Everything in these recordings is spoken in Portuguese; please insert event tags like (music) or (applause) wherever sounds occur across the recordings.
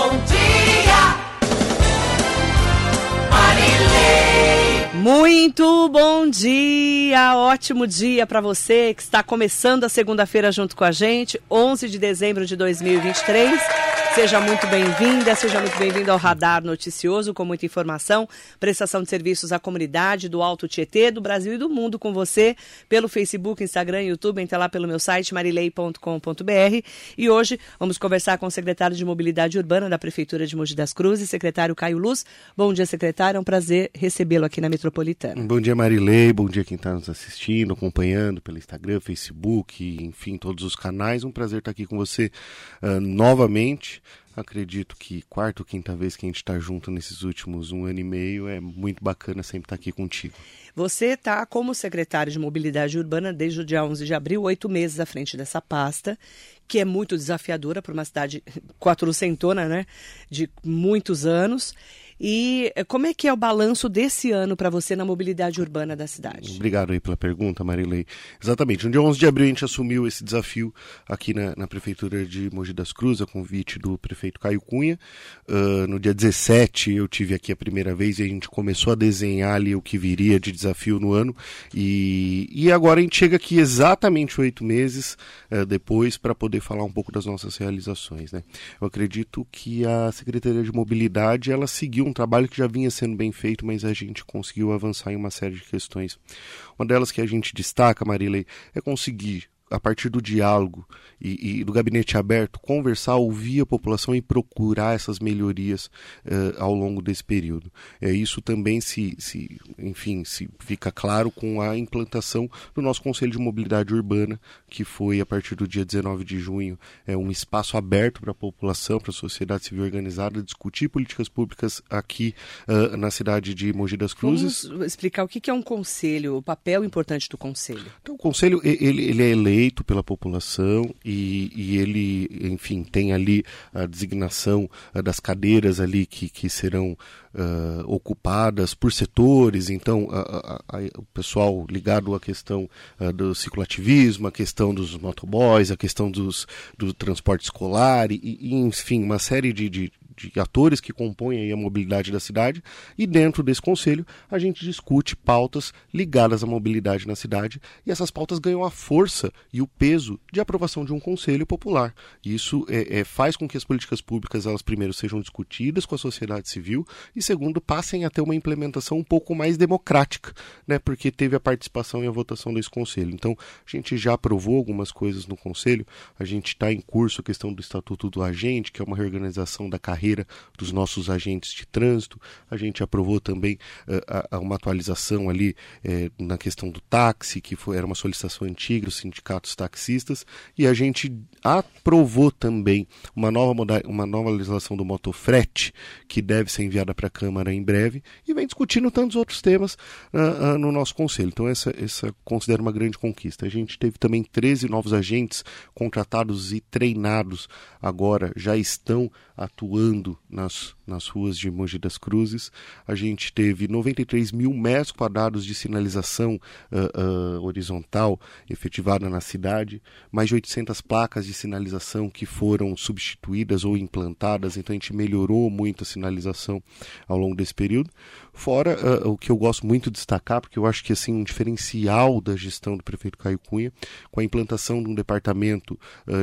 bom dia, Marilei. Muito bom dia, ótimo dia para você que está começando a segunda-feira junto com a gente, 11 de dezembro de 2023. Seja muito bem-vinda, seja muito bem-vindo ao Radar Noticioso, com muita informação, prestação de serviços à comunidade do Alto Tietê, do Brasil e do mundo com você, pelo Facebook, Instagram, YouTube, entra lá pelo meu site marilei.com.br. E hoje vamos conversar com o secretário de Mobilidade Urbana da Prefeitura de Mogi das Cruzes, secretário Caio Luz. Bom dia, secretário, é um prazer recebê-lo aqui na Metropolitana. Bom dia, Marilei, bom dia quem está nos assistindo, acompanhando pelo Instagram, Facebook, enfim, todos os canais. Um prazer estar aqui com você uh, novamente. Acredito que quarta ou quinta vez que a gente está junto nesses últimos um ano e meio é muito bacana sempre estar aqui contigo. Você está como secretário de Mobilidade Urbana desde o dia 11 de abril, oito meses à frente dessa pasta, que é muito desafiadora para uma cidade quatrocentona, né, de muitos anos. E como é que é o balanço desse ano para você na mobilidade urbana da cidade? Obrigado aí pela pergunta, Marilei. Exatamente. No dia 11 de abril a gente assumiu esse desafio aqui na, na Prefeitura de Mogi das Cruzes, a convite do prefeito Caio Cunha. Uh, no dia 17 eu tive aqui a primeira vez e a gente começou a desenhar ali o que viria de desafio no ano. E, e agora a gente chega aqui exatamente oito meses uh, depois para poder falar um pouco das nossas realizações. Né? Eu acredito que a Secretaria de Mobilidade ela seguiu um trabalho que já vinha sendo bem feito, mas a gente conseguiu avançar em uma série de questões. Uma delas que a gente destaca, Marilei, é conseguir a partir do diálogo e, e, do gabinete aberto, conversar, ouvir a população e procurar essas melhorias uh, ao longo desse período. É, isso também se, se, enfim, se fica claro com a implantação do nosso Conselho de Mobilidade Urbana, que foi a partir do dia 19 de junho é um espaço aberto para a população, para a sociedade civil organizada, discutir políticas públicas aqui uh, na cidade de Mogi das Cruzes. Vamos explicar o que é um conselho, o papel importante do conselho. Então, o conselho ele, ele é eleito pela população e, e, ele, enfim, tem ali a designação uh, das cadeiras ali que, que serão uh, ocupadas por setores, então a, a, a, o pessoal ligado à questão uh, do ciclativismo, a questão dos motoboys, a questão dos, do transporte escolar e, e enfim, uma série de, de de atores que compõem a mobilidade da cidade, e dentro desse conselho a gente discute pautas ligadas à mobilidade na cidade, e essas pautas ganham a força e o peso de aprovação de um conselho popular. Isso é, é, faz com que as políticas públicas, elas primeiro sejam discutidas com a sociedade civil, e segundo, passem a ter uma implementação um pouco mais democrática, né, porque teve a participação e a votação desse conselho. Então, a gente já aprovou algumas coisas no conselho, a gente está em curso a questão do Estatuto do Agente, que é uma reorganização da carreira carreira dos nossos agentes de trânsito. A gente aprovou também uh, uma atualização ali uh, na questão do táxi, que foi, era uma solicitação antiga dos sindicatos taxistas, e a gente aprovou também uma nova, uma nova legislação do motofrete, que deve ser enviada para a Câmara em breve, e vem discutindo tantos outros temas uh, no nosso Conselho. Então, essa, essa considero uma grande conquista. A gente teve também 13 novos agentes contratados e treinados agora, já estão atuando nas, nas ruas de Mogi das Cruzes. A gente teve 93 mil metros quadrados de sinalização uh, uh, horizontal efetivada na cidade, mais de 800 placas de sinalização que foram substituídas ou implantadas, então a gente melhorou muito a sinalização ao longo desse período. Fora uh, o que eu gosto muito de destacar, porque eu acho que assim um diferencial da gestão do prefeito Caio Cunha, com a implantação de um departamento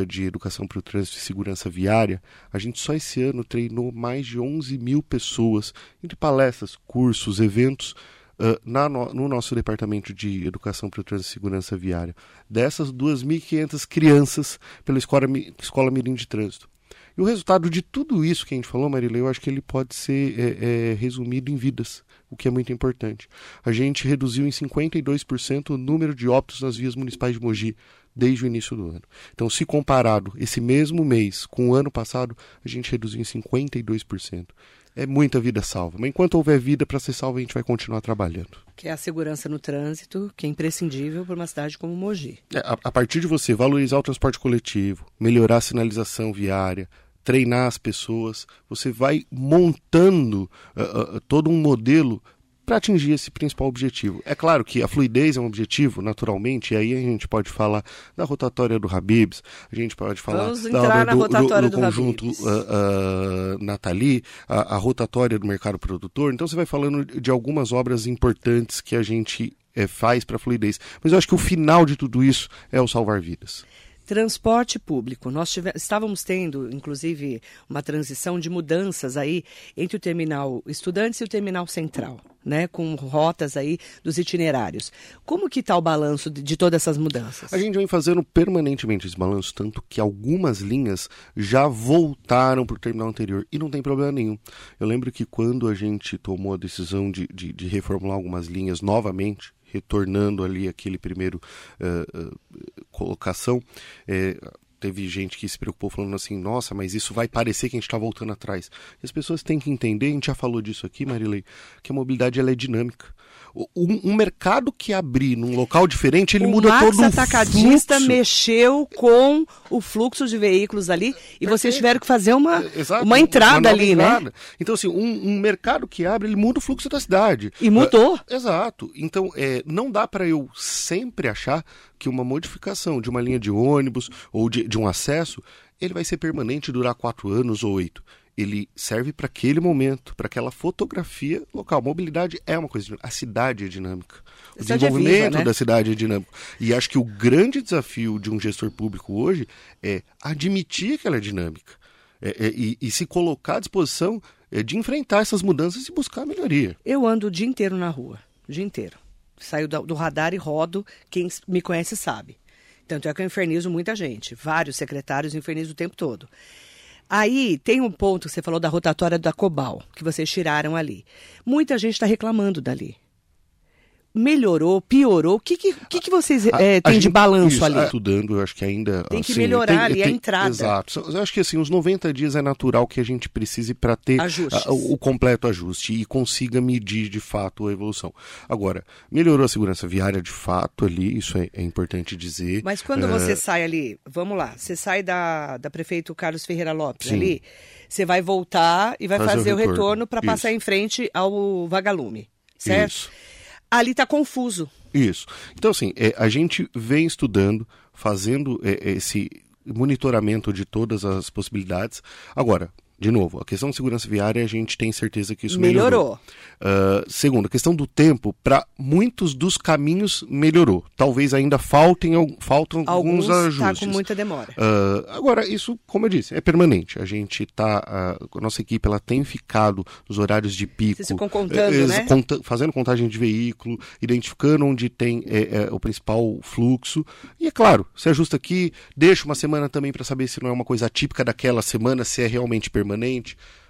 de educação para o trânsito e segurança viária, a gente só esse ano treinou mais de 11 mil pessoas, entre palestras, cursos, eventos, uh, na, no, no, nosso departamento de Educação para o Trânsito e Segurança Viária. Dessas 2.500 crianças pela Escola, Escola Mirim de Trânsito. E o resultado de tudo isso que a gente falou, Marília, eu acho que ele pode ser é, é, resumido em vidas, o que é muito importante. A gente reduziu em 52% o número de óbitos nas vias municipais de Mogi desde o início do ano. Então, se comparado esse mesmo mês com o ano passado, a gente reduziu em 52%. É muita vida salva. Mas enquanto houver vida para ser salva, a gente vai continuar trabalhando. Que é a segurança no trânsito, que é imprescindível para uma cidade como Mogi. É, a, a partir de você valorizar o transporte coletivo, melhorar a sinalização viária, treinar as pessoas, você vai montando uh, uh, todo um modelo para atingir esse principal objetivo. É claro que a fluidez é um objetivo, naturalmente, e aí a gente pode falar da rotatória do Habibs, a gente pode falar da do, do, do do conjunto uh, uh, Nathalie, a, a rotatória do mercado produtor. Então você vai falando de algumas obras importantes que a gente eh, faz para a fluidez. Mas eu acho que o final de tudo isso é o salvar vidas. Transporte público. Nós tive- estávamos tendo, inclusive, uma transição de mudanças aí entre o terminal Estudantes e o terminal Central, né? Com rotas aí dos itinerários. Como que está o balanço de, de todas essas mudanças? A gente vem fazendo permanentemente esse balanço, tanto que algumas linhas já voltaram para o terminal anterior e não tem problema nenhum. Eu lembro que quando a gente tomou a decisão de, de, de reformular algumas linhas novamente, retornando ali aquele primeiro eh, eh, colocação, eh, teve gente que se preocupou falando assim, nossa, mas isso vai parecer que a gente está voltando atrás. E as pessoas têm que entender, a gente já falou disso aqui, Marilei, que a mobilidade ela é dinâmica. O- Um, um mercado que abrir num local diferente, ele o muda Max todo o Atacadista fluxo. mexeu com o fluxo de veículos ali e vocês tiveram que fazer uma, Exato, uma entrada nova ali, né? entrada. Então, assim, um, um mercado que abre, ele muda o fluxo da cidade. E mudou. É, exato. Então, é, não dá para eu sempre achar que uma modificação de uma linha de ônibus ou de, de um acesso, ele vai ser permanente, durar quatro anos ou oito. Ele serve para aquele momento, para aquela fotografia local. Mobilidade é uma coisa dinâmica. A cidade é dinâmica. O cidade é desenvolvimento viva, né? da cidade é dinâmico. E acho que o grande desafio de um gestor público hoje é admitir que ela é dinâmica. É, é, e, e se colocar à disposição é, de enfrentar essas mudanças e buscar a melhoria. Eu ando o dia inteiro na rua, o dia inteiro. Saio do radar e rodo, quem me conhece sabe. Tanto é que eu infernizo muita gente, vários secretários infernizo o tempo todo. Aí tem um ponto que você falou da rotatória da Cobal, que vocês tiraram ali. Muita gente está reclamando dali. Melhorou, piorou? O que, que, que, que vocês A- a têm de balanço isso, ali? Estudando, eu acho que ainda. Tem que assim, melhorar ali a entrada. Exato. Eu acho que assim, os 90 dias é natural que a gente precise para ter a- o, completo ajuste e consiga medir de fato a evolução. Agora, melhorou a segurança viária de fato ali, isso é, é importante dizer. Mas quando É, você sai ali, vamos lá, você sai da, da prefeito Carlos Ferreira Lopes Sim. ali, você vai voltar e vai Fazer o fazer, o retorno. retorno para passar em frente ao vagalume, certo? Isso. Ali tá confuso. Isso. Então, assim, é, a gente vem estudando, fazendo é, esse monitoramento de todas as possibilidades. Agora, de novo, a questão de segurança viária, a gente tem certeza que isso melhorou. Melhorou. Ah, segundo, a questão do tempo, para muitos dos caminhos melhorou. Talvez ainda faltem, al- faltam alguns, Alguns tá ajustes. com muita demora. Ah, agora, isso, como eu disse, é permanente. A gente tá. ah, a nossa equipe ela tem ficado nos horários de pico. Vocês ficam contando, eh, né? conta- fazendo contagem de veículo, identificando onde tem eh, eh, o principal fluxo. E é claro, se ajusta aqui, deixa uma semana também para saber se não é uma coisa típica daquela semana, se é realmente permanente.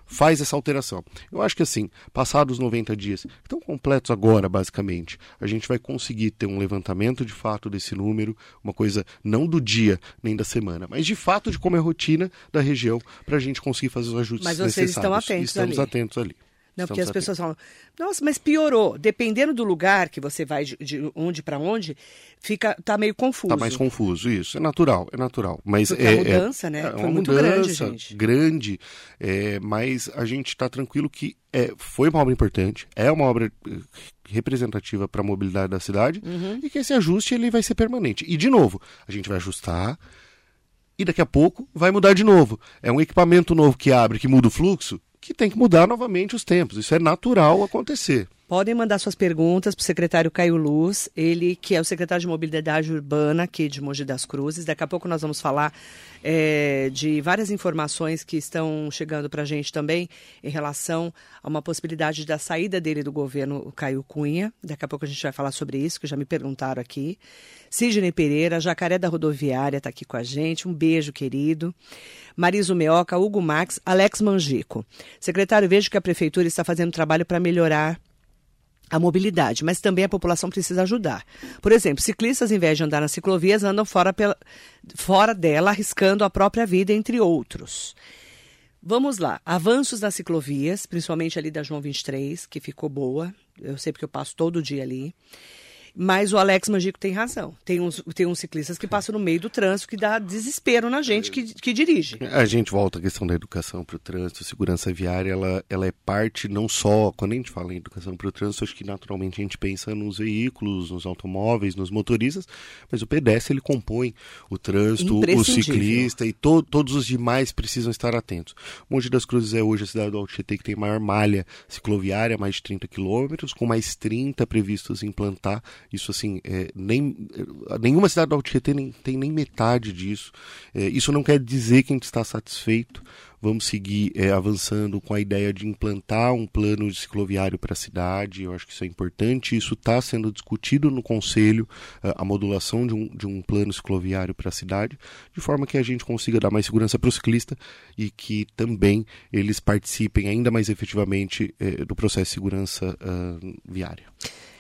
Faz essa alteração. Eu acho que assim, passados os 90 dias, que estão completos agora, basicamente, a gente vai conseguir ter um levantamento de fato desse número, uma coisa não do dia nem da semana, mas de fato de como é a rotina da região, para a gente conseguir fazer os ajustes Mas vocês estão necessários. atentos Estamos ali. atentos ali. Não, porque as pessoas falam, nossa, mas piorou. Dependendo do lugar que você vai de, de onde para onde, fica tá meio confuso. Tá mais confuso, isso. É natural, é natural. Mas Porque é, a é- mudança, né? é Foi uma muito mudança grande, gente. grande, é, mas a gente está tranquilo que é, foi uma obra importante, é uma obra eh, representativa para a mobilidade da cidade Uhum. e que esse ajuste ele vai ser permanente. E, de novo, a gente vai ajustar e daqui a pouco vai mudar de novo. É um equipamento novo que abre, que muda o fluxo, que tem que mudar novamente os tempos. Isso é natural acontecer. Podem mandar suas perguntas para o secretário Caio Luz, ele que é o secretário de Mobilidade Urbana aqui de Mogi das Cruzes. Daqui a pouco nós vamos falar eh, de várias informações que estão chegando para a gente também em relação a uma possibilidade da saída dele do governo, Caio Cunha. Daqui a pouco a gente vai falar sobre isso, que já me perguntaram aqui. Sidney Pereira, Jacaré da Rodoviária, está aqui com a gente. Um beijo, querido. Mariso Meoca, Hugo Max, Alex Mangico. Secretário, vejo que a prefeitura está fazendo trabalho para melhorar a mobilidade, mas também a população precisa ajudar. Por exemplo, ciclistas, em vez de andar nas ciclovias, andam fora, pela, fora dela, arriscando a própria vida, entre outros. Vamos lá. Avanços nas ciclovias, principalmente ali da João 23, que ficou boa. Eu sei porque eu passo todo dia ali. Mas o Alex Mangico tem razão. Tem uns, tem uns ciclistas que passam no meio do trânsito que dá desespero na gente que, que dirige. A gente volta à questão da educação para o trânsito, segurança viária, ela, ela é parte não só, quando a gente fala em educação para o trânsito, acho que naturalmente a gente pensa nos veículos, nos automóveis, nos motoristas, mas o pedestre ele compõe o trânsito, o ciclista e to, todos os demais precisam estar atentos. Monte das Cruzes é hoje a cidade do Alto Tietê que tem maior malha cicloviária, mais de 30 quilômetros, com mais 30 previstos implantar isso assim, é, nem, é, nenhuma cidade do Alto Tietê nem, tem nem metade disso. É, isso não quer dizer que a gente está satisfeito. Vamos seguir é, avançando com a ideia de implantar um plano de cicloviário para a cidade. Eu acho que isso é importante. Isso está sendo discutido no Conselho, é, a modulação de um, de um plano cicloviário para a cidade, de forma que a gente consiga dar mais segurança para o ciclista e que também eles participem ainda mais efetivamente é, do processo de segurança uh, viária.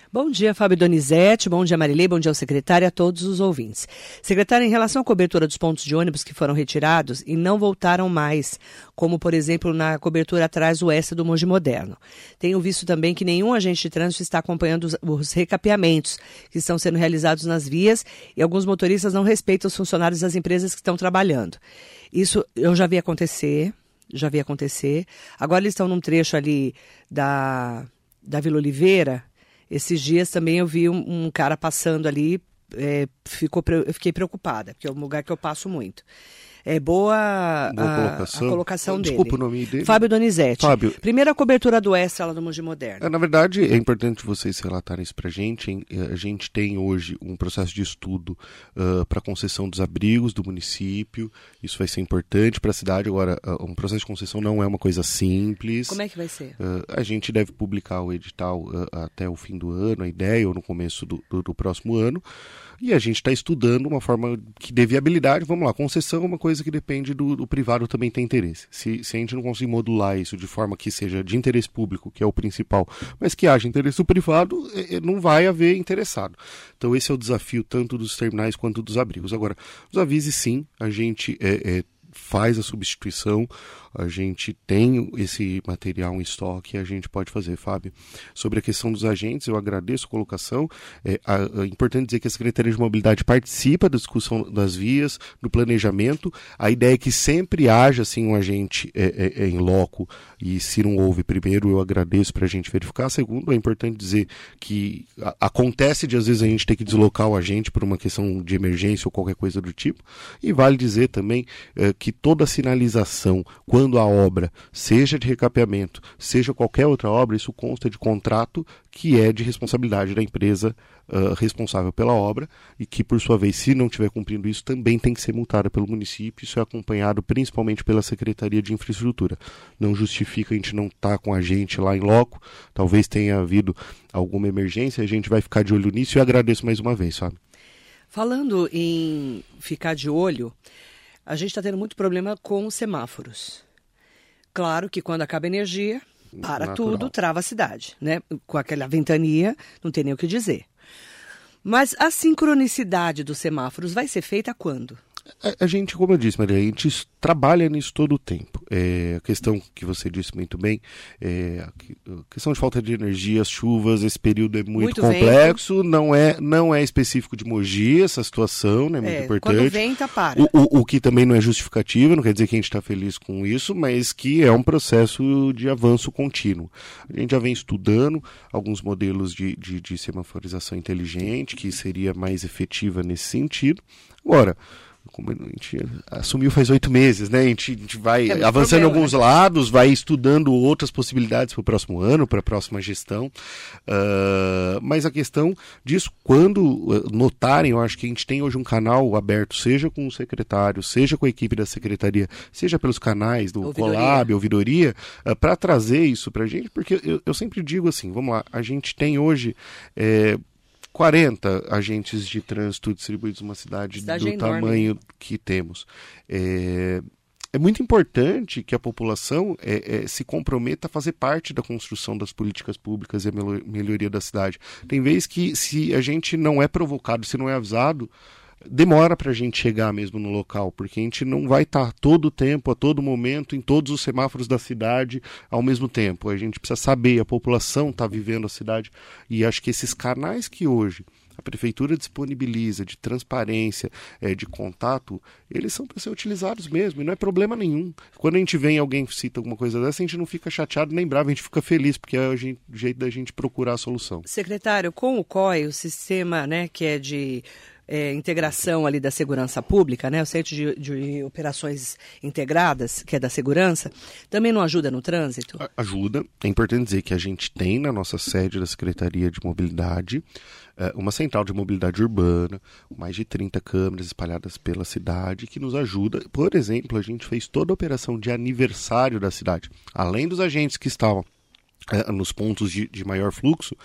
Bom dia, Fábio Donizete. Bom dia, Marilei. Bom dia ao secretário e a todos os ouvintes. Secretário, em relação à cobertura dos pontos de ônibus que foram retirados e não voltaram mais, como, por exemplo, na cobertura atrás oeste do Monge Moderno. Tenho visto também que nenhum agente de trânsito está acompanhando os, os recapeamentos que estão sendo realizados nas vias e alguns motoristas não respeitam os funcionários das empresas que estão trabalhando. Isso eu já vi acontecer, já vi acontecer. Agora eles estão num trecho ali da, da Vila Oliveira, esses dias também eu vi um, um cara passando ali, é, ficou, eu fiquei preocupada, porque é um lugar que eu passo muito. É boa, boa a, colocação, a colocação Desculpa dele. o nome dele. Fábio Donizete. Fábio. Primeira cobertura do Extra lá do Mogi Moderno. É, na verdade, é importante vocês relatarem isso pra gente. A gente tem hoje um processo de estudo uh, para concessão dos abrigos do município. Isso vai ser importante para a cidade. Agora, uh, um processo de concessão não é uma coisa simples. Como é que vai ser? Uh, a gente deve publicar o edital até o fim do ano, a ideia, ou no começo do, do, do próximo ano. E a gente está estudando uma forma que dê viabilidade. Vamos lá, concessão é uma coisa que depende do, do privado também ter interesse. Se, se a gente não conseguir modular isso de forma que seja de interesse público, que é o principal, mas que haja interesse do privado, é, é não vai haver interessado. Então esse é o desafio tanto dos terminais quanto dos abrigos. Agora, os avises sim, a gente é, é, faz a substituição a gente tem esse material em estoque e a gente pode fazer, Fábio. Sobre a questão dos agentes, eu agradeço a colocação. É, é importante dizer que a Secretaria de Mobilidade participa da discussão das vias, do planejamento. A ideia é que sempre haja assim, um agente é, é, é em loco e se não houve, primeiro, eu agradeço para a gente verificar. Segundo, é importante dizer que a, acontece de às vezes a gente ter que deslocar o agente por uma questão de emergência ou qualquer coisa do tipo. E vale dizer também é, que toda sinalização, quando quando a obra, seja de recapeamento, seja qualquer outra obra, isso consta de contrato que é de responsabilidade da empresa uh, responsável pela obra e que, por sua vez, se não estiver cumprindo isso, também tem que ser multada pelo município. Isso é acompanhado principalmente pela Secretaria de Infraestrutura. Não justifica a gente não estar tá com a gente lá em loco. Talvez tenha havido alguma emergência, a gente vai ficar de olho nisso e agradeço mais uma vez, sabe? Falando em ficar de olho, a gente está tendo muito problema com os semáforos. Claro que quando acaba a energia, para Natural. tudo, trava a cidade, né? Com aquela ventania, não tem nem o que dizer. Mas a sincronicidade dos semáforos vai ser feita quando? A, a, gente, como eu disse, Maria, a gente trabalha nisso todo o tempo. É, a questão que você disse muito bem, é, a questão de falta de energia, as chuvas, esse período é muito, muito complexo, não é, não é específico de Mogi essa situação, né, muito é, importante. Quando venta, para. O, o, o, que também não é justificativa, não quer dizer que a gente está feliz com isso, mas que é um processo de avanço contínuo. A gente já vem estudando alguns modelos de, de, de semaforização inteligente, que seria mais efetiva nesse sentido. Agora, como a gente assumiu faz oito meses, né? A gente, a gente vai é avançando em alguns né? lados, vai estudando outras possibilidades para o próximo ano, para a próxima gestão. Uh, mas a questão disso, quando ah, notarem, eu acho que a gente tem hoje um canal aberto, seja com o secretário, seja com a equipe da secretaria, seja pelos canais do ouvidoria. Colab, ouvidoria, uh, para trazer isso para a gente, porque eu, eu, sempre digo assim, vamos lá, a gente tem hoje. É, 40 agentes de trânsito distribuídos numa cidade, cidade do é tamanho que temos. É, é muito importante que a população é, é, se comprometa a fazer parte da construção das políticas públicas e a melhoria da cidade. Tem vezes que, se a gente não é provocado, se não é avisado, demora para a gente chegar mesmo no local, porque a gente não vai estar tá todo o tempo, a todo momento, em todos os semáforos da cidade ao mesmo tempo. A gente precisa saber, a população está vivendo a cidade, e acho que esses canais que hoje a prefeitura disponibiliza de transparência, é, de contato, eles são para ser utilizados mesmo, e não é problema nenhum. Quando a gente vem alguém cita alguma coisa dessa, a gente não fica chateado nem bravo, a gente fica feliz, porque é o jeito da gente procurar a solução. Secretário, com o COI, o sistema né, que é de é, integração ali da segurança pública, né, o Centro de, de, Operações Integradas, que é da segurança, também não ajuda no trânsito? Ajuda. É importante dizer que a gente tem na nossa sede da Secretaria de Mobilidade é, uma central de mobilidade urbana, mais de 30 câmeras espalhadas pela cidade, que nos ajuda. Por exemplo, a gente fez toda a operação de aniversário da cidade. Além dos agentes que estavam é, nos pontos de, de, maior fluxo,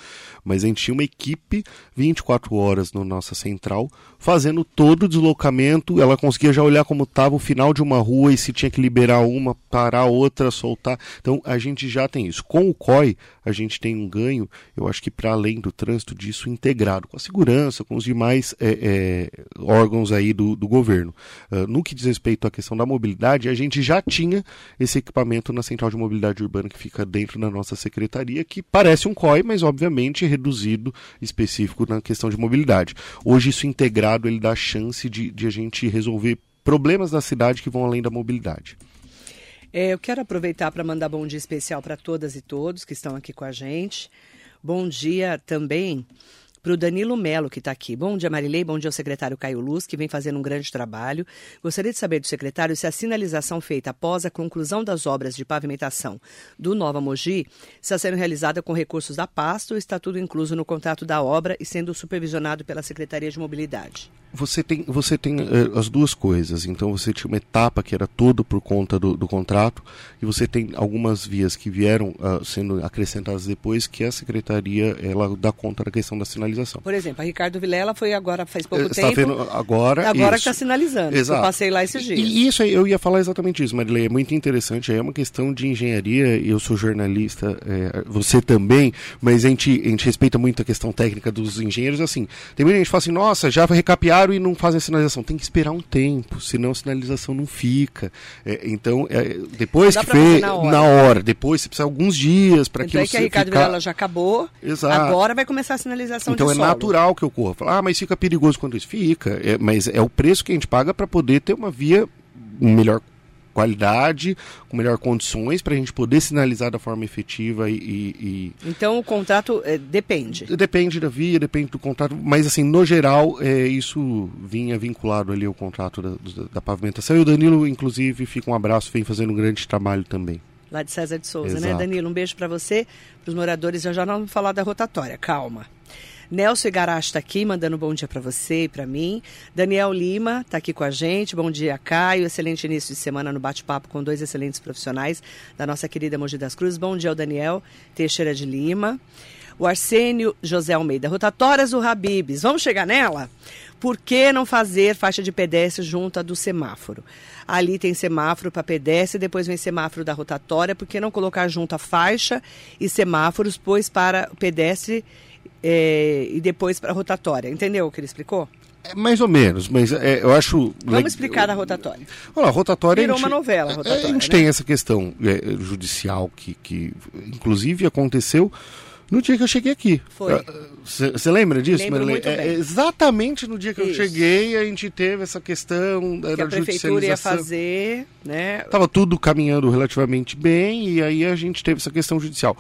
mas a gente tinha uma equipe 24 horas na nossa central fazendo todo o deslocamento. Ela conseguia já olhar como estava o final de uma rua e se tinha que liberar uma, parar outra, soltar. Então a gente já tem isso. Com o COI, a gente tem um ganho, eu acho que para além do trânsito, disso integrado com a segurança, com os demais é, é, órgãos aí do, do governo. Uh, no que diz respeito à questão da mobilidade, a gente já tinha esse equipamento na central de mobilidade urbana que fica dentro da nossa secretaria, que parece um COI, mas obviamente reduzido, específico na questão de mobilidade. Hoje isso integrado ele dá chance de, de a gente resolver problemas da cidade que vão além da mobilidade. É, eu quero aproveitar para mandar bom dia especial para todas e todos que estão aqui com a gente. Bom dia também para o Danilo Melo, que está aqui. Bom dia, Marilei. Bom dia ao secretário Caio Luz, que vem fazendo um grande trabalho. Gostaria de saber do secretário se a sinalização feita após a conclusão das obras de pavimentação do Nova Mogi está sendo realizada com recursos da pasta ou está tudo incluso no contrato da obra e sendo supervisionado pela Secretaria de Mobilidade? Você tem, você tem uh, as duas coisas. Então você tinha uma etapa que era toda por conta do, do contrato e você tem algumas vias que vieram uh, sendo acrescentadas depois que a secretaria ela dá conta da questão da sinalização. Por exemplo, a Ricardo Vilela foi agora faz pouco Está tempo. Vendo agora. Agora que está sinalizando. Exato. Eu passei lá esses dias. E isso eu ia falar exatamente isso, Marilei. É muito interessante. É uma questão de engenharia. Eu sou jornalista, é, você também, mas a gente, a gente respeita muito a questão técnica dos engenheiros. Assim, tem muita gente que fala assim: nossa, já foi recapear e não fazem a sinalização. Tem que esperar um tempo, senão a sinalização não fica. É, então, é, depois que fez, na hora. na hora. depois você precisa alguns dias para que é que a Ricardo ficar... Vilela já acabou, Exato. agora vai começar a sinalização Então é solo. natural que ocorra. Ah, mas fica perigoso quando isso fica. É, mas é o preço que a gente paga para poder ter uma via melhor qualidade, com melhor condições para a gente poder sinalizar da forma efetiva e. e... Então o contrato é, depende. Depende da via, depende do contrato, mas assim, no geral, é, isso vinha vinculado ali ao contrato da, da, da pavimentação. E o Danilo, inclusive, fica um abraço, vem fazendo um grande trabalho também lá de César de Souza, né, Exato. né, Danilo? Um beijo para você, para os moradores. Já já não vamos falar da rotatória, calma. Nelson Igarashi está aqui, mandando bom dia para você e para mim. Daniel Lima está aqui com a gente. Bom dia, Caio. Excelente início de semana no bate-papo com dois excelentes profissionais da nossa querida Mogi das Cruzes. Bom dia ao Daniel Teixeira de Lima. O Arsênio José Almeida. Rotatórias do Habibs. Vamos chegar nela? Por que não fazer faixa de pedestre junto à do semáforo? Ali tem semáforo para pedestre, depois vem semáforo da rotatória. Por que não colocar junto a faixa e semáforos, pois para o pedestre é, e depois para a rotatória. Entendeu o que ele explicou? É, mais ou menos, mas é, eu acho. Vamos explicar a rotatória. Olha, a rotatória. Virou a gente, uma novela. A, rotatória, a gente né? tem essa questão é, judicial que, que, inclusive, aconteceu no dia que eu cheguei aqui. Foi. Você lembra disso, Marilene? É, exatamente no dia que Isso. eu cheguei, a gente teve essa questão da que a prefeitura ia fazer, né? Tava tudo caminhando relativamente bem e aí a gente teve essa questão judicial.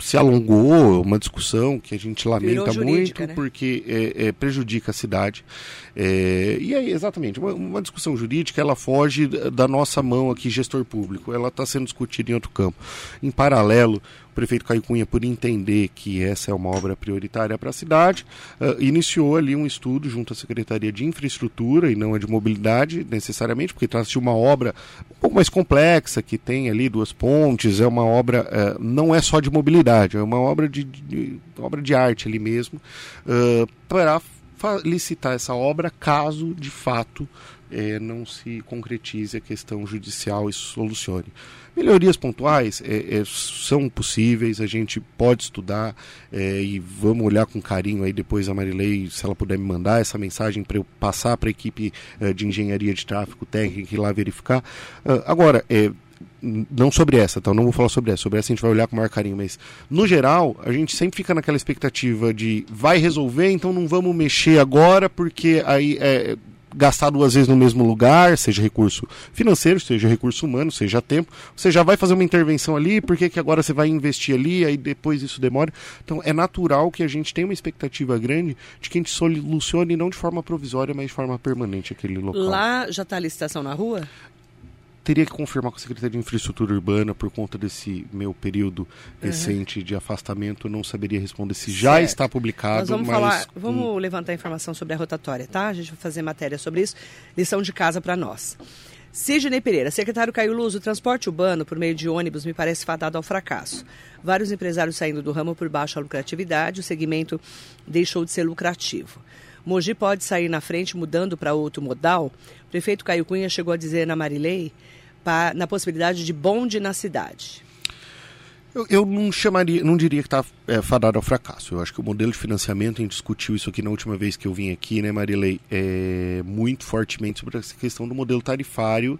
Se alongou, uma discussão que a gente lamenta muito né? porque é, é, prejudica a cidade. É, e aí, exatamente, uma, uma, discussão jurídica, ela foge da nossa mão aqui, gestor público, ela está sendo discutida em outro campo. Em paralelo, prefeito Caio Cunha, por entender que essa é uma obra prioritária para a cidade, uh, iniciou ali um estudo junto à Secretaria de Infraestrutura e não a de Mobilidade, necessariamente, porque trata-se de uma obra um pouco mais complexa, que tem ali duas pontes, é uma obra, uh, não é só de mobilidade, é uma obra de, de, obra de arte ali mesmo, uh, para licitar essa obra caso de fato é, não se concretize a questão judicial e solucione. Melhorias pontuais é, é, são possíveis, a gente pode estudar é, e vamos olhar com carinho aí depois a Marilei, se ela puder me mandar essa mensagem para eu passar para a equipe é, de engenharia de tráfego técnico e lá verificar. Uh, agora, é, não sobre essa? Eu não vou falar sobre essa. Sobre essa a gente vai olhar com maior carinho, mas no geral, a gente sempre fica naquela expectativa de vai resolver, então não vamos mexer agora, porque aí é gastar duas vezes no mesmo lugar, seja recurso financeiro, seja recurso humano, seja tempo. Você já vai fazer uma intervenção ali, por que, que agora você vai investir ali, aí depois isso demora. Então é natural que a gente tenha uma expectativa grande de que a gente solucione não de forma provisória, mas de forma permanente aquele local. Lá já está a licitação na rua? Teria que confirmar com a Secretaria de Infraestrutura Urbana por conta desse meu período recente de afastamento. Não saberia responder se já Certo. está publicado. Nós vamos mas, falar, vamos levantar informação sobre a rotatória, tá? A gente vai fazer matéria sobre isso, lição de casa para nós. Sidney Pereira, secretário Caio Luz, o transporte urbano por meio de ônibus me parece fadado ao fracasso. Vários empresários saindo do ramo por baixa lucratividade, o segmento deixou de ser lucrativo. Mogi pode sair na frente mudando para outro modal? O prefeito Caio Cunha chegou a dizer na Marilei pa- na possibilidade de bonde na cidade. Eu, eu não chamaria, não diria que está fadado ao fracasso. Eu acho que o modelo de financiamento, a gente discutiu isso aqui na última vez que eu vim aqui, né, Marilei, é, muito fortemente sobre essa questão do modelo tarifário.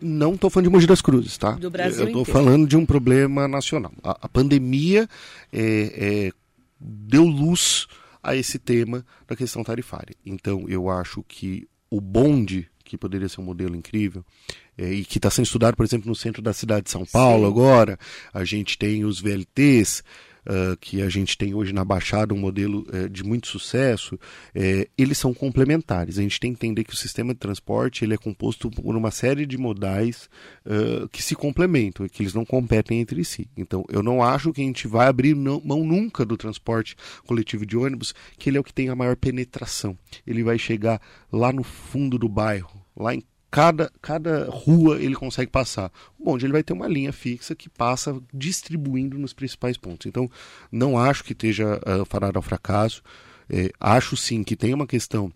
Não estou falando de Mogi das Cruzes, tá? Do Brasil Eu estou falando de um problema nacional. A, a pandemia é, é, deu luz a esse tema da questão tarifária. Então, eu acho que o bonde, que poderia ser um modelo incrível, é, e que está sendo estudado, por exemplo, no centro da cidade de São Paulo Sim. agora, a gente tem os VLTs, ah, que a gente tem hoje na Baixada, um modelo eh, de muito sucesso, eh, eles são complementares. A gente tem que entender que o sistema de transporte ele é composto por uma série de modais ah, que se complementam e que eles não competem entre si. Então, eu não acho que a gente vai abrir não- mão nunca do transporte coletivo de ônibus, que ele é o que tem a maior penetração. Ele vai chegar lá no fundo do bairro, lá em cada, cada rua ele consegue passar. O bonde ele vai ter uma linha fixa que passa distribuindo nos principais pontos. Então, não acho que esteja uh, fadado ao fracasso. É, acho sim que tem uma questão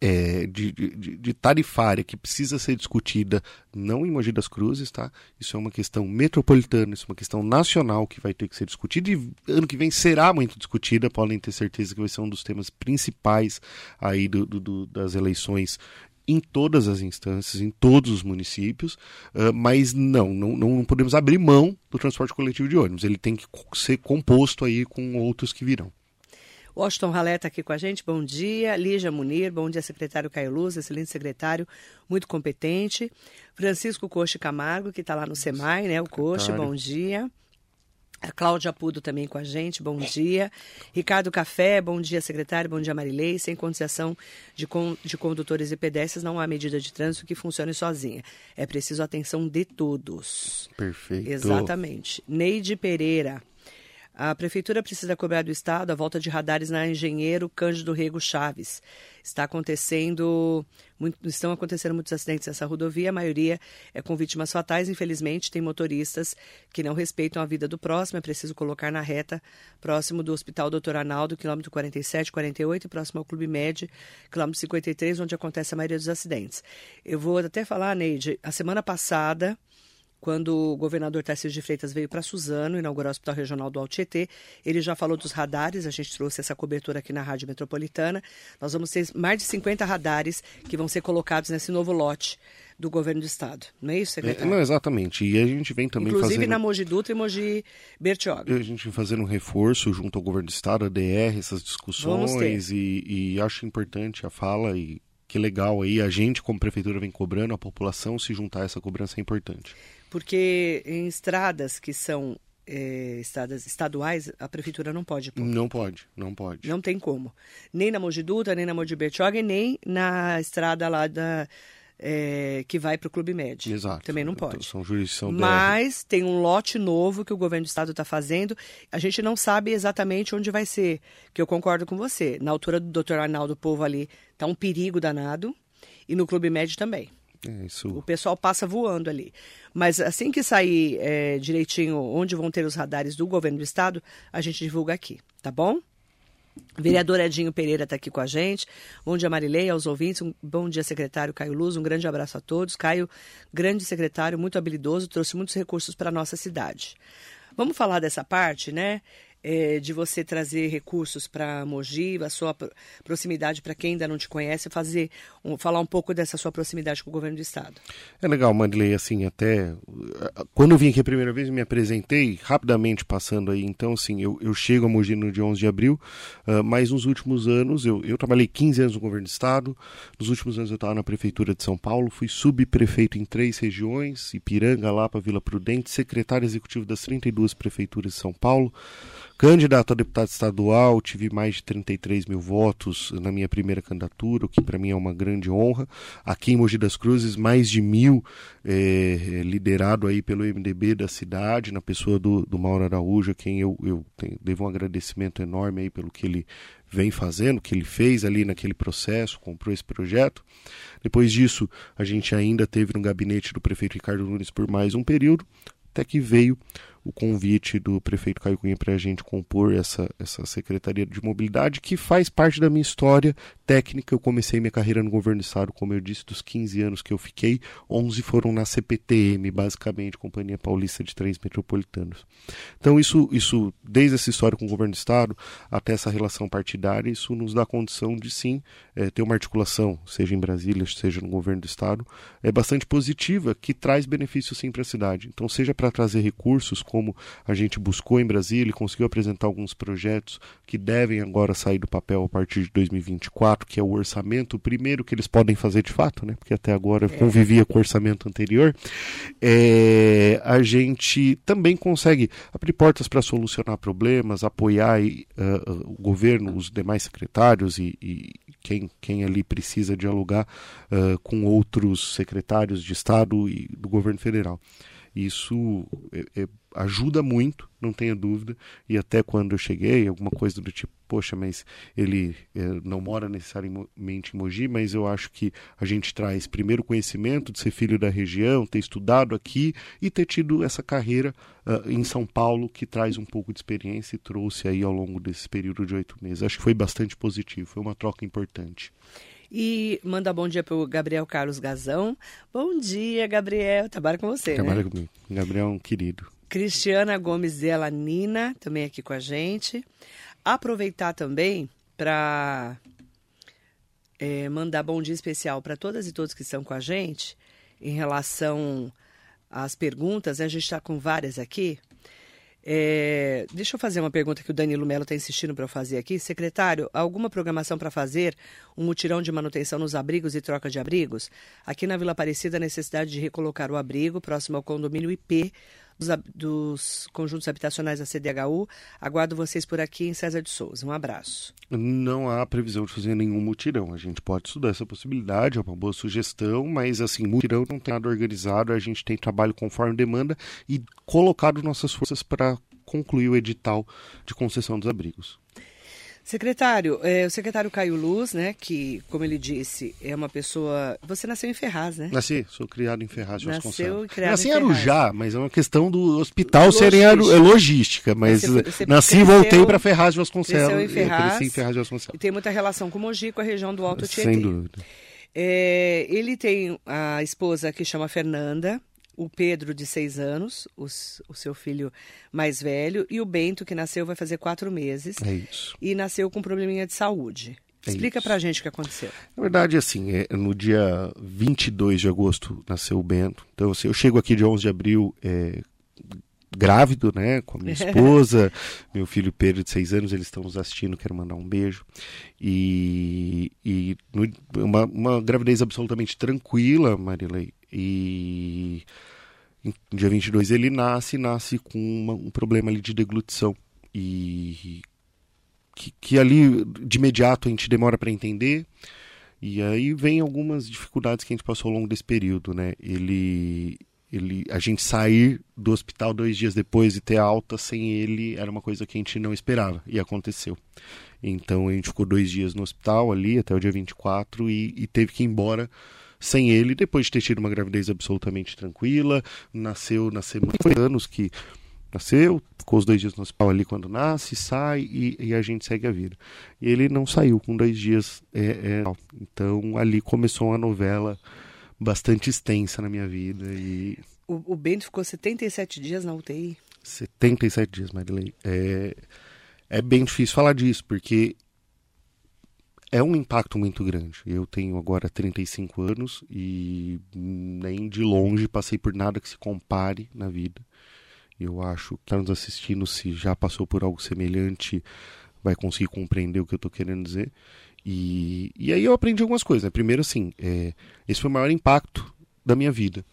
é, de, de- de tarifária que precisa ser discutida não em Mogi das Cruzes, tá? Isso é uma questão metropolitana, isso é uma questão nacional que vai ter que ser discutida e ano que vem será muito discutida, podem ter certeza que vai ser um dos temas principais aí do- do- do- das eleições em todas as instâncias, em todos os municípios, ah, mas não, não, não podemos abrir mão do transporte coletivo de ônibus. Ele tem que ser composto aí com outros que virão. Washington Ralé está aqui com a gente, bom dia. Lígia Munir, bom dia, secretário Caio Luz, excelente secretário, muito competente. Francisco Coche Camargo, que está lá no SEMAI, né? O Coche, bom dia. A Cláudia Pudo também com a gente, bom dia. Ricardo Café, bom dia, secretário, bom dia, Marilei. Sem concessão de, con- de condutores e pedestres, não há medida de trânsito que funcione sozinha. É preciso a atenção de todos. Perfeito. Exatamente. Neide Pereira. A prefeitura precisa cobrar do Estado a volta de radares na Engenheiro Cândido Rego Chaves. Está acontecendo, muito- estão acontecendo muitos acidentes nessa rodovia, a maioria é com vítimas fatais. Infelizmente, tem motoristas que não respeitam a vida do próximo. É preciso colocar na reta próximo do Hospital Doutor Arnaldo, quilômetro 47, 48, e próximo ao Clube Med, quilômetro 53, onde acontece a maioria dos acidentes. Eu vou até falar, Neide, a semana passada quando o governador Tarcísio de Freitas veio para Suzano, inaugurar o Hospital Regional do Altietê, ele já falou dos radares, a gente trouxe essa cobertura aqui na Rádio Metropolitana. Nós vamos ter mais de 50 radares que vão ser colocados nesse novo lote do governo do estado. Não é isso, É, secretário? não, exatamente. E a gente vem também Inclusive fazendo... na Mogi Dutra e Mogi Bertioga. A gente vem fazendo um reforço junto ao governo do estado, a DR, essas discussões e, e acho importante a fala e que legal aí, a gente como prefeitura vem cobrando, a população se juntar a essa cobrança é importante. Porque em estradas que são eh, estradas estaduais, a prefeitura não pode pôr. Não pode, não pode. Não tem como. Nem na Mogi Dutra, nem na Mogi Bertioga, e nem na estrada lá da, eh, que vai para o Clube Med. Exato. Também não pode. São jurisdição. Mas tem um lote novo que o governo do estado está fazendo. A gente não sabe exatamente onde vai ser. Que eu concordo com você. Na altura do Dr. Arnaldo Povo ali tá um perigo danado. E no Clube Med também. É. O pessoal passa voando ali. Mas assim que sair é, direitinho onde vão ter os radares do governo do estado, a gente divulga aqui, tá bom? Vereador Edinho Pereira está aqui com a gente. Bom dia, Marilei, aos ouvintes. Um bom dia, secretário Caio Luz. Um grande abraço a todos. Caio, grande secretário, muito habilidoso, trouxe muitos recursos para a nossa cidade. Vamos falar dessa parte, né? É, de você trazer recursos para Mogi, a sua proximidade para quem ainda não te conhece, fazer um, falar um pouco dessa sua proximidade com o governo do estado. É legal, Marilei, assim, até quando eu vim aqui a primeira vez, me apresentei rapidamente passando aí, então assim, eu, eu chego a Mogi no dia 11 de abril, uh, mas nos últimos anos, eu, eu trabalhei 15 anos no governo do estado, nos últimos anos eu estava na prefeitura de São Paulo, fui subprefeito em três regiões, Ipiranga, Lapa, Vila Prudente, secretário executivo das 32 prefeituras de São Paulo, Candidato a deputado estadual, tive mais de 33 mil votos na minha primeira candidatura, o que para mim é uma grande honra. Aqui em Mogi das Cruzes, mais de mil, é, liderado aí pelo MDB da cidade, na pessoa do, do Mauro Araújo, a quem eu, eu tenho, devo um agradecimento enorme aí pelo que ele vem fazendo, que ele fez ali naquele processo, comprou esse projeto. Depois disso, a gente ainda teve no gabinete do prefeito Ricardo Nunes por mais um período, até que veio o convite do prefeito Caio Cunha para a gente compor essa, essa Secretaria de Mobilidade, que faz parte da minha história técnica. Eu comecei minha carreira no governo do estado, como eu disse, dos 15 anos que eu fiquei, 11 foram na CPTM, basicamente, Companhia Paulista de Trens Metropolitanos. Então, isso, isso desde essa história com o governo do estado até essa relação partidária, isso nos dá condição de sim é, ter uma articulação, seja em Brasília, seja no governo do estado, é bastante positiva, que traz benefícios sim para a cidade. Então, seja para trazer recursos, como a gente buscou em Brasília e conseguiu apresentar alguns projetos que devem agora sair do papel a partir de 2024, que é o orçamento, o primeiro que eles podem fazer de fato, né? Porque até agora é. convivia com o orçamento anterior. É, a gente também consegue abrir portas para solucionar problemas, apoiar uh, o governo, os demais secretários e, e quem, quem ali precisa dialogar uh, com outros secretários de Estado e do governo federal. Isso é, é, ajuda muito, não tenha dúvida. E até quando eu cheguei, alguma coisa do tipo, poxa, mas ele é, não mora necessariamente em Mogi, mas eu acho que a gente traz primeiro conhecimento de ser filho da região, ter estudado aqui e ter tido essa carreira uh, em São Paulo que traz um pouco de experiência e trouxe aí ao longo desse período de oito meses. Acho que foi bastante positivo, foi uma troca importante. E manda bom dia para o Gabriel Carlos Gazão. Bom dia, Gabriel. Trabalha com você, Trabalha né? comigo. Gabriel é um querido. Cristiana Gomes Della Nina, também aqui com a gente. Aproveitar também para é, mandar bom dia especial para todas e todos que estão com a gente em relação às perguntas. Né? A gente está com várias aqui. É, deixa eu fazer uma pergunta que o Danilo Melo está insistindo para eu fazer aqui. Secretário, alguma programação para fazer um mutirão de manutenção nos abrigos e troca de abrigos? Aqui na Vila Aparecida, a necessidade de recolocar o abrigo próximo ao condomínio IP dos, dos, conjuntos habitacionais da CDHU. Aguardo vocês por aqui em César de Souza. Um abraço. Não há previsão de fazer nenhum mutirão. A gente pode estudar essa possibilidade, é uma boa sugestão, mas assim, mutirão não tem nada organizado, a gente tem trabalho conforme demanda e colocado nossas forças para concluir o edital de concessão dos abrigos. Secretário, é, o secretário Caio Luz, né, que, como ele disse, é uma pessoa. Você nasceu em Ferraz, né? Nasci, sou criado em Ferraz de Nasceu e criado Nasci em Arujá, mas é uma questão do hospital serem é logística, mas você, você nasci e voltei para Ferraz de Vasconcelos. Cresceu em Ferraz, em Ferraz de Vasconcelos. E tem muita relação com Mogi, com a região do Alto Tietê. Sem dúvida. É, ele tem a esposa que chama Fernanda, o Pedro, de seis anos, os, o seu filho mais velho, e o Bento, que nasceu, vai fazer quatro meses. É isso. E nasceu com um probleminha de saúde. É Explica isso. pra gente o que aconteceu. Na verdade, assim, é, no dia 22 de agosto nasceu o Bento. Então, assim, eu chego aqui dia 11 de abril é, grávido, né, com a minha (laughs) esposa, meu filho Pedro de seis anos, eles estão nos assistindo, quero mandar um beijo. E, e no, uma, uma gravidez absolutamente tranquila, Marilei, e no dia 22 ele nasce, nasce com uma, um problema ali de deglutição. E que, que ali de imediato a gente demora para entender. E aí vem algumas dificuldades que a gente passou ao longo desse período, né? Ele, ele, a gente sair do hospital dois dias depois e ter alta sem ele era uma coisa que a gente não esperava e aconteceu. Então a gente ficou dois dias no hospital ali até o dia 24 e, e teve que ir embora sem ele, depois de ter tido uma gravidez absolutamente tranquila, nasceu na semana, foi anos que nasceu, ficou os dois dias no hospital ali quando nasce, sai e, e a gente segue a vida. E ele não saiu com dois dias, é, é, então ali começou uma novela bastante extensa na minha vida. E... O, o Bento ficou 77 dias na UTI? 77 dias, Marilei. É É bem difícil falar disso, porque é um impacto muito grande. Eu tenho agora 35 anos e nem de longe passei por nada que se compare na vida. Eu acho que está nos assistindo, se já passou por algo semelhante, vai conseguir compreender o que eu estou querendo dizer. E, e aí eu aprendi algumas coisas. Né? Primeiro, assim, é, esse foi o maior impacto da minha vida.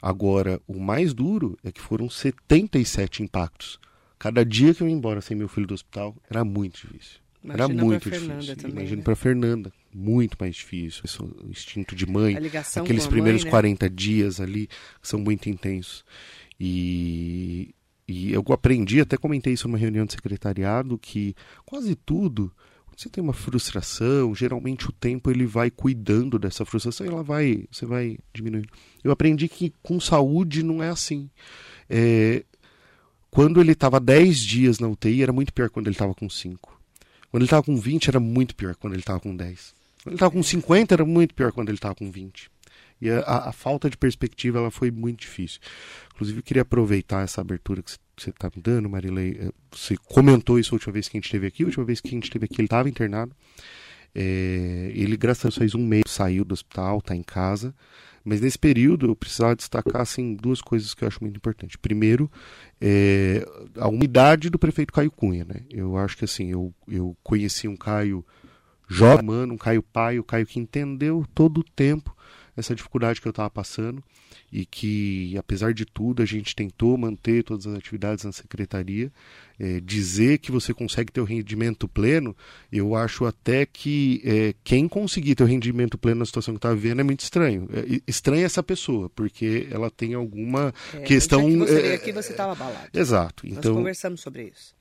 Agora, o mais duro é que foram 77 impactos. Cada dia que eu ia embora sem meu filho do hospital era muito difícil. Imagina era muito difícil. também, Imagino né? para Fernanda, muito mais difícil. Esse instinto de mãe, aqueles primeiros mãe, né? 40 dias ali que são muito intensos. E, e eu aprendi, até comentei isso numa reunião de secretariado, que quase tudo, quando você tem uma frustração, geralmente o tempo ele vai cuidando dessa frustração e ela vai, você vai diminuindo. Eu aprendi que com saúde não é assim. É, quando ele estava 10 dias na UTI, era muito pior quando ele estava com 5. Quando ele estava com 20, era muito pior quando ele estava com 10. Quando ele estava com 50, era muito pior quando ele estava com 20. E a, a- falta de perspectiva ela foi muito difícil. Inclusive, eu queria aproveitar essa abertura que você está me dando, Marilei. Eh, Você comentou isso a última vez que a gente esteve aqui. A última vez que a gente esteve aqui, ele estava internado. É, ele, graças a Deus, faz um mês, saiu do hospital, está em casa. Mas nesse período eu precisava destacar assim, duas coisas que eu acho muito importantes. Primeiro, é, a umidade do prefeito Caio Cunha. Né? Eu acho que assim, eu, eu conheci um Caio jovem, um Caio pai, o Caio que entendeu todo o tempo essa dificuldade que eu estava passando e que, apesar de tudo, a gente tentou manter todas as atividades na secretaria. É, dizer que você consegue ter o rendimento pleno, eu acho até que é, quem conseguir ter o rendimento pleno na situação que está vivendo é muito estranho. É, estranha essa pessoa, porque ela tem alguma É, questão. que você é, veio aqui, você estava abalado. Exato. Nós Então, conversamos sobre isso.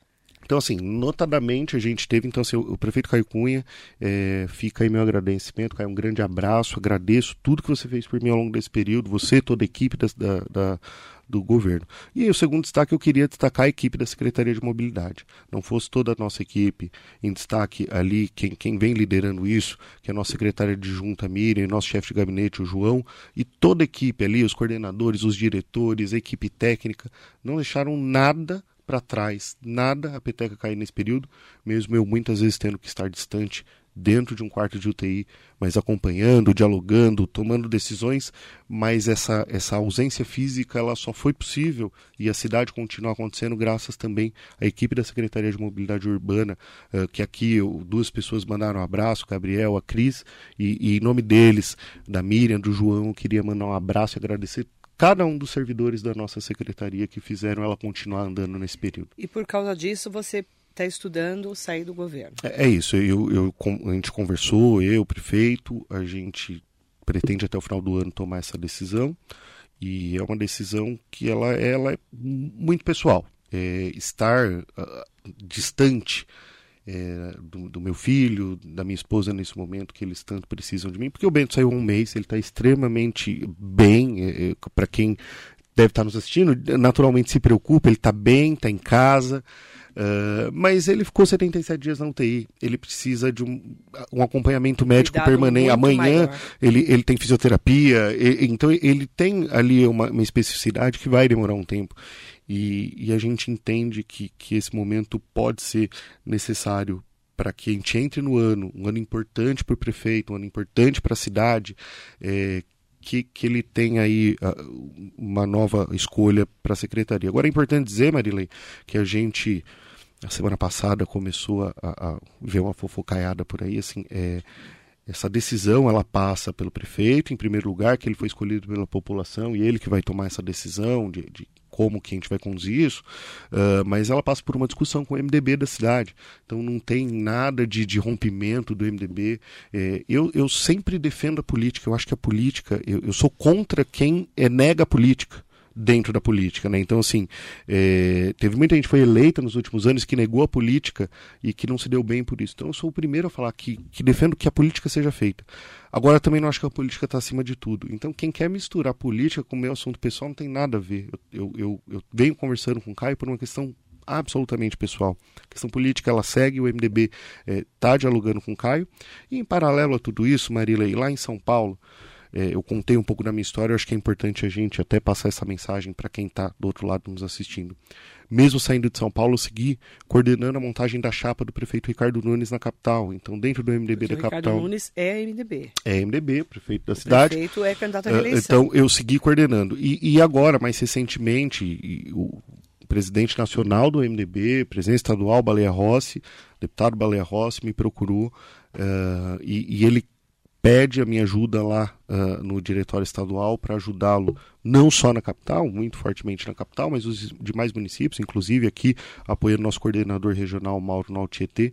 Então, assim, notadamente a gente teve, então, assim, o, prefeito Caio Cunha, é, fica aí meu agradecimento, Caio, um grande abraço, agradeço tudo que você fez por mim ao longo desse período, você, toda a equipe das- da, da- do governo. E aí, o segundo destaque, eu queria destacar a equipe da Secretaria de Mobilidade. Não fosse toda a nossa equipe em destaque ali, quem, quem vem liderando isso, que é a nossa secretária de junta Miriam, nosso chefe de gabinete, o João, e toda a equipe ali, os coordenadores, os diretores, a equipe técnica, não deixaram nada para trás, nada a peteca cair nesse período, mesmo eu muitas vezes tendo que estar distante dentro de um quarto de UTI, mas acompanhando, dialogando, tomando decisões, mas essa essa ausência física ela só foi possível e a cidade continua acontecendo graças também à equipe da Secretaria de Mobilidade Urbana, eh, que aqui eu- duas pessoas mandaram um abraço, Gabriel, a Cris, e, e em nome deles, da Miriam, do João, eu queria mandar um abraço e agradecer cada um dos servidores da nossa secretaria que fizeram ela continuar andando nesse período. E por causa disso, você está estudando sair do governo. É, é isso, eu, eu, a gente conversou, eu, o prefeito, a gente pretende até o final do ano tomar essa decisão e é uma decisão que ela, ela é muito pessoal. É, estar ah, distante é, do, do meu filho, da minha esposa nesse momento que eles tanto precisam de mim, porque o Bento saiu um mês, ele está extremamente bem, para quem deve estar nos assistindo, naturalmente se preocupa, ele está bem, está em casa, Uh, mas ele ficou 77 dias na UTI. Ele precisa de um, um acompanhamento médico Cuidado permanente. Amanhã maior. ele, ele tem fisioterapia, e- então ele tem ali uma, uma especificidade que vai demorar um tempo. E, e a gente entende que, que esse momento pode ser necessário para que a gente entre no ano, um ano importante para o prefeito, um ano importante para a cidade, é, que, que ele tenha aí ah, uma nova escolha para a secretaria. Agora é importante dizer, Marilei, que a gente, a semana passada, começou a, a- ver uma fofocaiada por aí, assim, é, essa decisão ela passa pelo prefeito, em primeiro lugar, que ele foi escolhido pela população e ele que vai tomar essa decisão de, de como que a gente vai conduzir isso, ah, mas ela passa por uma discussão com o MDB da cidade. Então não tem nada de, de rompimento do MDB. É, eu, eu sempre defendo a política, eu acho que a política, eu, eu sou contra quem é, nega a política dentro da política, né? Então, assim, é, teve muita gente que foi eleita nos últimos anos que negou a política e que não se deu bem por isso. Então, eu sou o primeiro a falar que, que defendo que a política seja feita. Agora, também não acho que a política está acima de tudo. Então, quem quer misturar política com o meu assunto pessoal não tem nada a ver. Eu, eu, eu, eu venho conversando com o Caio por uma questão absolutamente pessoal. A questão política, ela segue, o MDB está dialogando com o Caio. E, em paralelo a tudo isso, Marília, lá em São Paulo, é, eu contei um pouco da minha história, eu acho que é importante a gente até passar essa mensagem para quem está do outro lado nos assistindo. Mesmo saindo de São Paulo, eu segui coordenando a montagem da chapa do prefeito Ricardo Nunes na capital. Então, dentro do MDB da o Ricardo capital. Nunes é MDB. É MDB, prefeito da O cidade. prefeito é candidato à Ah, reeleição. Então, eu segui coordenando. E, e agora, mais recentemente, e o presidente nacional do MDB, presidente estadual Baleia Rossi, deputado Baleia Rossi, me procurou ah, e, e ele pede a minha ajuda lá ah, no diretório estadual para ajudá-lo, não só na capital, muito fortemente na capital, mas os demais municípios, inclusive aqui apoiando nosso coordenador regional Mauro Nautietê.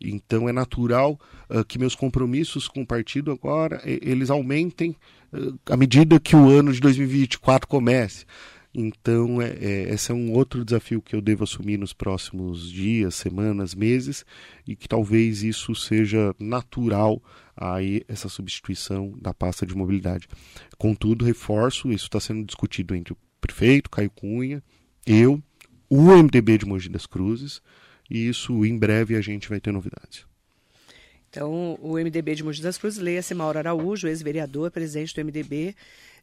Então é natural ah, que meus compromissos com o partido agora eles aumentem ah, à medida que o ano de 2024 comece. Então, é, é, esse é um outro desafio que eu devo assumir nos próximos dias, semanas, meses, e que talvez isso seja natural aí essa substituição da pasta de mobilidade. Contudo, reforço, isso está sendo discutido entre o prefeito, Caio Cunha, eu, o MDB de Mogi das Cruzes, e isso em breve a gente vai ter novidades. Então, o MDB de Mogi das Cruzes, leia-se Mauro Araújo, ex-vereador, presidente do MDB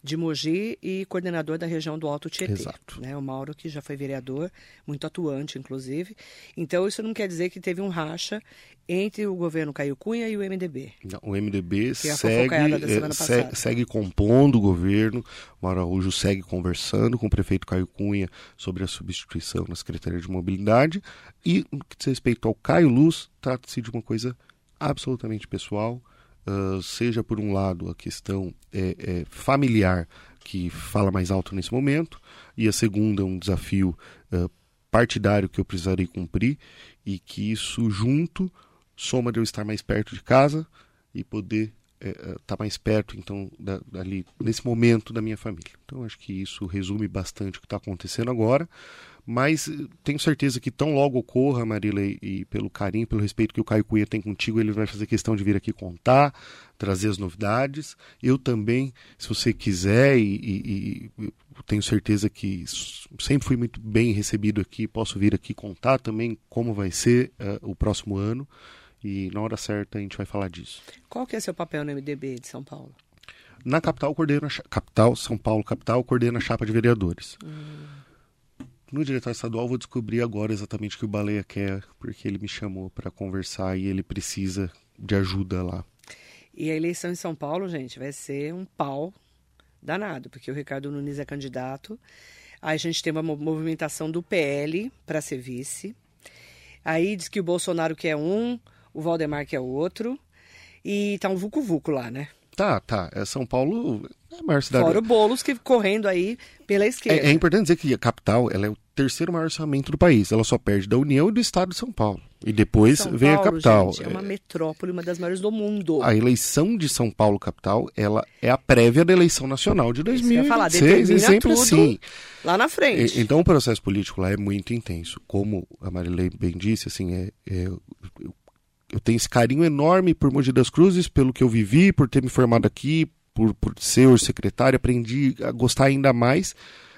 de Mogi e coordenador da região do Alto Tietê. Exato. Né? O Mauro, que já foi vereador, muito atuante, inclusive. Então, isso não quer dizer que teve um racha entre o governo Caio Cunha e o MDB. Não, o MDB é segue, semana eh, se- passada. segue compondo o governo, o Araújo segue conversando com o prefeito Caio Cunha sobre a substituição na Secretaria de Mobilidade e no que diz respeito ao Caio Luz, trata-se de uma coisa absolutamente pessoal, ah, seja por um lado a questão é, é, familiar que fala mais alto nesse momento e a segunda um desafio ah, partidário que eu precisarei cumprir e que isso junto soma de eu estar mais perto de casa e poder estar mais perto então da, dali nesse momento da minha família. Então acho que isso resume bastante o que está acontecendo agora. Mas eh, tenho certeza que tão logo ocorra, Marila, e, e pelo carinho, pelo respeito que o Caio Cunha tem contigo, ele vai fazer questão de vir aqui contar, trazer as novidades. Eu também, se você quiser, e, e- e tenho certeza que sempre fui muito bem recebido aqui, posso vir aqui contar também como vai ser eh, o próximo ano. E na hora certa a gente vai falar disso. Qual que é seu papel no MDB de São Paulo? Na capital, coordena capital, São Paulo, capital, coordena a chapa de vereadores. No diretório estadual, vou descobrir agora exatamente o que o Baleia quer, porque ele me chamou para conversar e ele precisa de ajuda lá. E a eleição em São Paulo, gente, vai ser um pau danado, porque o Ricardo Nunes é candidato. Aí a gente tem uma mo- movimentação do PL para ser vice. Aí diz que o Bolsonaro quer um, o Valdemar quer outro. E tá um vucu-vucu lá, né? Tá, tá. É São Paulo é a maior cidade. Fora o Boulos que correndo aí pela esquerda. É, é importante dizer que a capital ela é o terceiro maior orçamento do país. Ela só perde da União e do Estado de São Paulo. E depois São vem Paulo, a capital. gente, é uma metrópole, uma das maiores do mundo. A eleição de São Paulo capital, ela é a prévia da eleição nacional de Isso que eu ia 2026 falar, e sempre assim. Lá na frente. E- Então o processo político lá é muito intenso. Como a Marilei bem disse, assim, é, é- eu, eu tenho esse carinho enorme por Mogi das Cruzes, pelo que eu vivi, por ter me formado aqui, por, por ser o secretário, aprendi a gostar ainda mais.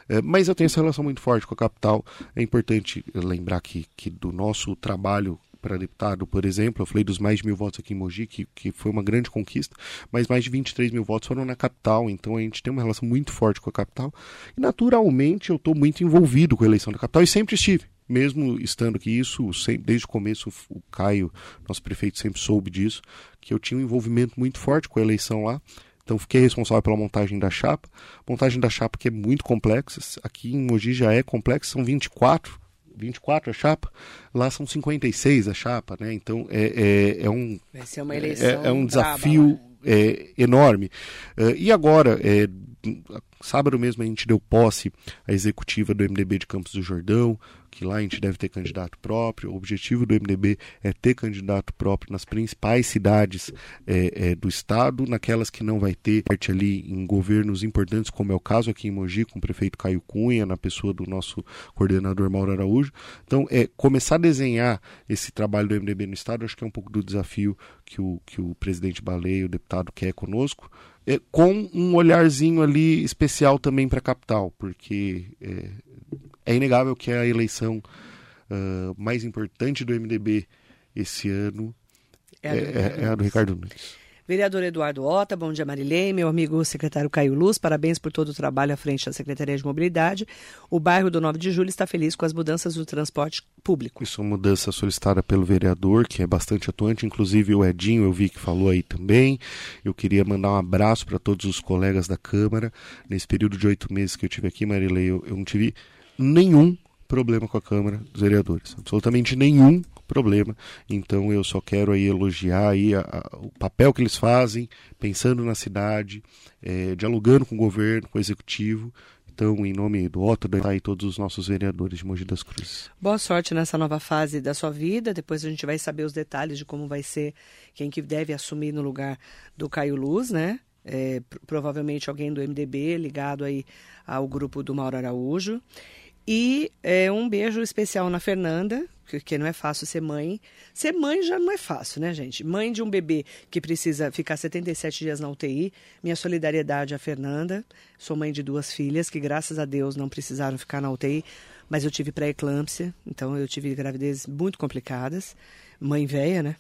É, mas eu tenho essa relação muito forte com a capital. É importante lembrar que, que do nosso trabalho para deputado, por exemplo, eu falei dos mais de mil votos aqui em Mogi, que, que foi uma grande conquista, mas mais de 23 mil votos foram na capital, então a gente tem uma relação muito forte com a capital. E naturalmente eu estou muito envolvido com a eleição da capital e sempre estive. Mesmo estando aqui, isso sempre, desde o começo, o Caio, nosso prefeito, sempre soube disso, que eu tinha um envolvimento muito forte com a eleição lá. Então fiquei responsável pela montagem da chapa. Montagem da chapa que é muito complexa. Aqui em Mogi já é complexa, são 24 24 a chapa, lá são 56 a chapa, né? Então é, é, é um, é, é um braba desafio lá. é, enorme. Eh, e agora, é, sábado mesmo a gente deu posse à executiva do MDB de Campos do Jordão, que lá a gente deve ter candidato próprio. O objetivo do MDB é ter candidato próprio nas principais cidades eh, eh, do estado, naquelas que não vai ter parte ali em governos importantes, como é o caso aqui em Mogi, com o prefeito Caio Cunha, na pessoa do nosso coordenador Mauro Araújo. Então, é começar a desenhar esse trabalho do MDB no estado, acho que é um pouco do desafio que o, que o presidente Baleia, o deputado, quer conosco é, com um olharzinho ali especial também para a capital, porque é, é inegável que a eleição ah, mais importante do MDB esse ano É é, a do é- é a do Ricardo Nunes. Vereador Eduardo Ota, bom dia Marilei, meu amigo secretário Caio Luz, parabéns por todo o trabalho à frente da Secretaria de Mobilidade. O bairro do 9 de Julho está feliz com as mudanças do transporte público. Isso é uma mudança solicitada pelo vereador, que é bastante atuante, inclusive o Edinho eu vi que falou aí também. Eu queria mandar um abraço para todos os colegas da Câmara. Nesse período de oito meses que eu tive aqui, Marilei, eu, eu não tive nenhum problema com a Câmara dos Vereadores. Absolutamente nenhum problema. Então eu só quero aí elogiar aí a, a, o papel que eles fazem, pensando na cidade, é, dialogando com o governo, com o executivo. Então, em nome do Otto, tá aí todos os nossos vereadores de Mogi das Cruzes. Boa sorte nessa nova fase da sua vida. Depois a gente vai saber os detalhes de como vai ser quem que deve assumir no lugar do Caio Luz, né? É, provavelmente alguém do MDB ligado aí ao grupo do Mauro Araújo. E é, um beijo especial na Fernanda, porque não é fácil ser mãe. Ser mãe já não é fácil, né, gente? Mãe de um bebê que precisa ficar 77 dias na UTI. Minha solidariedade à Fernanda. Sou mãe de duas filhas que, graças a Deus, não precisaram ficar na UTI, mas eu tive pré-eclâmpsia, então eu tive gravidezes muito complicadas. Mãe velha, né?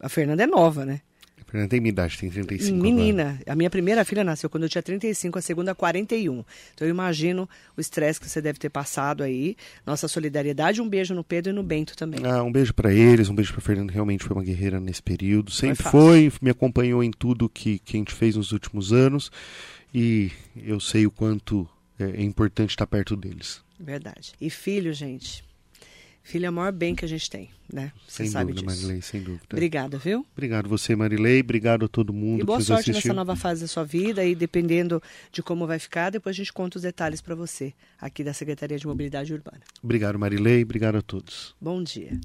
A Fernanda é nova, né? Fernanda tem minha idade, tem 35 Menina, agora. a minha primeira filha nasceu quando eu tinha 35, a segunda 41. Então eu imagino o estresse que você deve ter passado aí. Nossa solidariedade, um beijo no Pedro e no Bento também. Ah, um beijo para eles, um beijo para Fernanda, realmente foi uma guerreira nesse período. Sempre fácil. foi, me acompanhou em tudo que, que a gente fez nos últimos anos e eu sei o quanto é, é importante estar perto deles. Verdade. E filho, gente. Filho é o maior bem que a gente tem, né? Você sem sabe dúvida, disso. Marilei, sem dúvida. Obrigada, viu? Obrigado você, Marilei, obrigado a todo mundo E boa sorte assistiu. nessa nova fase da sua vida e dependendo de como vai ficar, depois a gente conta os detalhes para você aqui da Secretaria de Mobilidade Urbana. Obrigado, Marilei, obrigado a todos. Bom dia.